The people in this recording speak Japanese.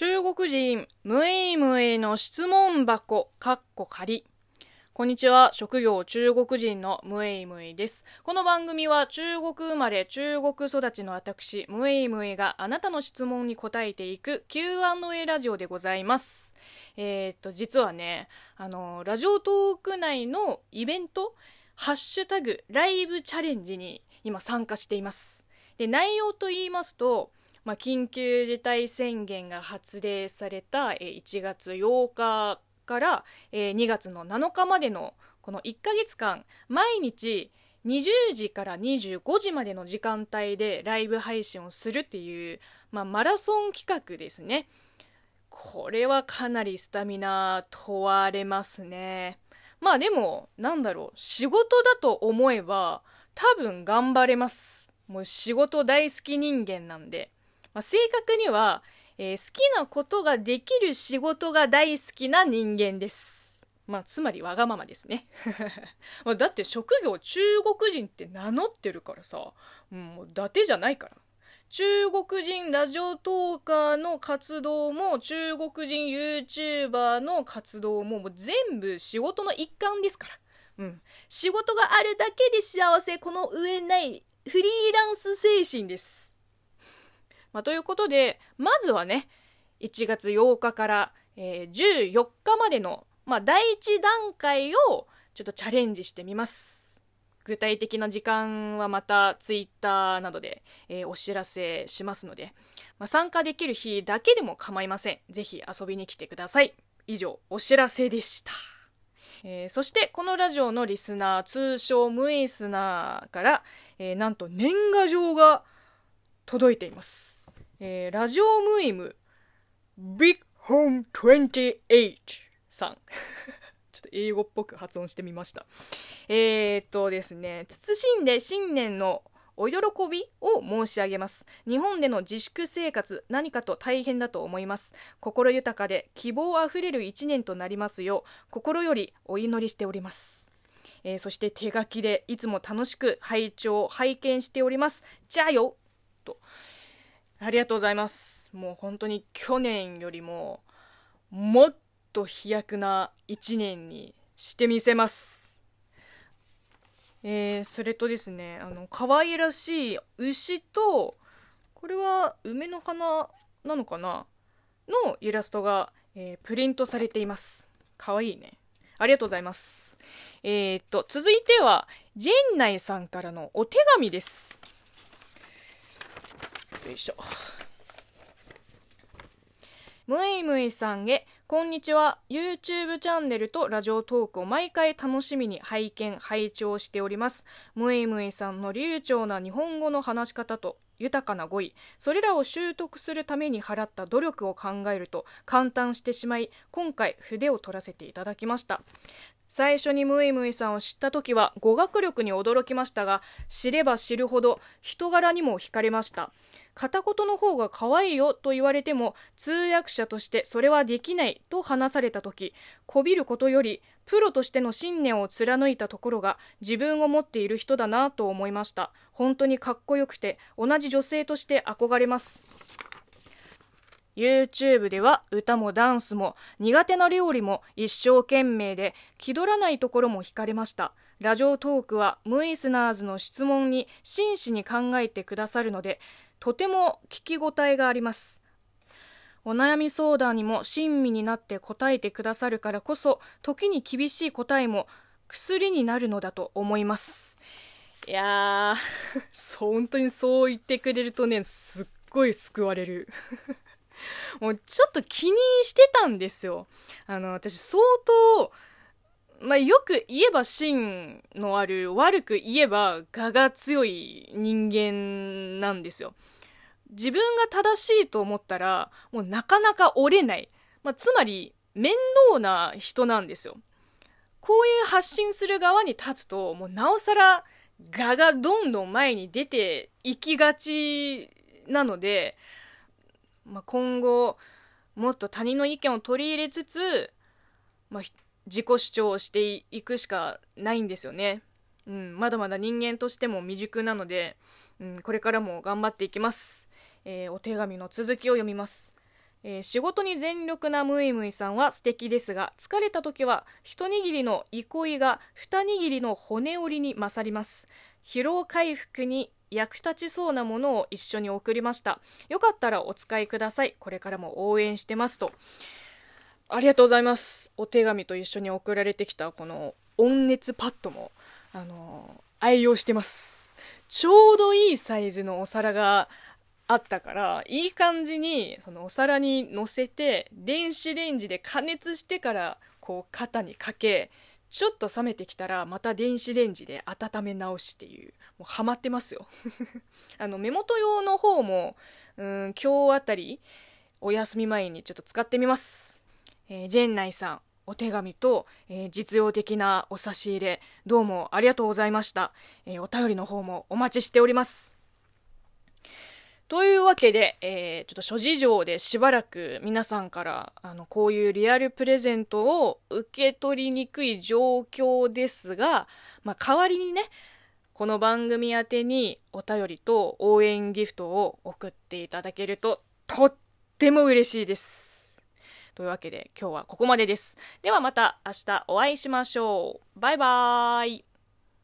中国人、むいむいの質問箱、かっこ仮。こんにちは。職業中国人のムエイムイです。この番組は中国生まれ、中国育ちの私、ムエイムイがあなたの質問に答えていく Q&A ラジオでございます。えー、っと、実はね、あの、ラジオトーク内のイベント、ハッシュタグライブチャレンジに今参加しています。で、内容と言いますと、まあ、緊急事態宣言が発令された1月8日から2月の7日までのこの1ヶ月間毎日20時から25時までの時間帯でライブ配信をするっていう、まあ、マラソン企画ですね。これはかなりスタミナ問われますね。まあでもなんだろう仕事だと思えば多分頑張れます。もう仕事大好き人間なんで。まあ、正確には、えー、好きなことができる仕事が大好きな人間です。まあ、つまりわがままですね。だって職業中国人って名乗ってるからさ、もう伊達じゃないから。中国人ラジオトーカーの活動も中国人 YouTuber の活動ももう全部仕事の一環ですから。うん。仕事があるだけで幸せ、この上ないフリーランス精神です。まあ、ということで、まずはね、1月8日から、えー、14日までの、まあ、第1段階をちょっとチャレンジしてみます。具体的な時間はまたツイッターなどで、えー、お知らせしますので、まあ、参加できる日だけでも構いません。ぜひ遊びに来てください。以上、お知らせでした。えー、そしてこのラジオのリスナー通称ムイスナーから、えー、なんと年賀状が届いていますえー、ラジオムイム、ビッグホーム28さん。ちょっと英語っぽく発音してみました。えー、っとですね、慎んで新年のお喜びを申し上げます。日本での自粛生活、何かと大変だと思います。心豊かで希望あふれる一年となりますよう、心よりお祈りしております。えー、そして手書きでいつも楽しく拝聴、拝見しております。じゃあよと。ありがとうございます。もう本当に去年よりももっと飛躍な一年にしてみせます。えー、それとですね、あの、可愛らしい牛と、これは梅の花なのかなのイラストが、えー、プリントされています。かわいいね。ありがとうございます。えー、っと、続いては、ジェンナイさんからのお手紙です。よいしょ。むいむいさんへ、こんにちは。YouTube チャンネルとラジオトークを毎回楽しみに拝見、拝聴しております。むいむいさんの流暢な日本語の話し方と豊かな語彙、それらを習得するために払った努力を考えると簡単してしまい、今回筆を取らせていただきました。最初にムイムイさんを知った時は語学力に驚きましたが、知れば知るほど人柄にも惹かれました。片言の方が可愛いよと言われても通訳者としてそれはできないと話された時こびることよりプロとしての信念を貫いたところが自分を持っている人だなと思いました。本当にかっこよくて同じ女性として憧れます。YouTube では歌もダンスも苦手な料理も一生懸命で気取らないところも惹かれました。ラジオトークはムイスナーズの質問に真摯に考えてくださるのでとても聞き応えがあります。お悩み相談にも親身になって答えてくださるからこそ、時に厳しい答えも薬になるのだと思います。いやー、本当にそう言ってくれるとね、すっごい救われる。もうちょっと気にしてたんですよ。あの、私相当、まあ、よく言えば芯のある、悪く言えば我が強い人間なんですよ。自分が正しいと思ったら、もうなかなか折れない。まあ、つまり、面倒な人なんですよ。こういう発信する側に立つと、もうなおさら、我がどんどん前に出ていきがちなので、まあ、今後、もっと他人の意見を取り入れつつ、まあ、自己主張をしていくしかないんですよね。うん、まだまだ人間としても未熟なので、うん、これからも頑張っていきます。えー、お手紙の続きを読みます。えー、仕事に全力なムイムイさんは素敵ですが疲れた時は一握りの憩いが二握りの骨折りに勝ります。疲労回復に役立ちそうなものを一緒に送りました。よかったらお使いください。これからも応援してますと。ありがとうございます。お手紙と一緒に送られてきたこの温熱パッドもあのー、愛用してます。ちょうどいいサイズのお皿があったからいい感じにそのお皿にのせて電子レンジで加熱してからこう肩にかけちょっと冷めてきたらまた電子レンジで温め直しっていうもうハマってますよ。あの目元用の方もうん今日あたりお休み前にちょっと使ってみます、えー、ジェンナイさんお手紙と、えー、実用的なお差し入れどうもありがとうございました、えー、お便りの方もお待ちしております。というわけで、えー、ちょっと諸事情でしばらく皆さんからあのこういうリアルプレゼントを受け取りにくい状況ですが、まあ、代わりにねこの番組宛てにお便りと応援ギフトを送っていただけるととっても嬉しいです。というわけで今日はここまでです。ではまた明日お会いしましょう。バイバーイ。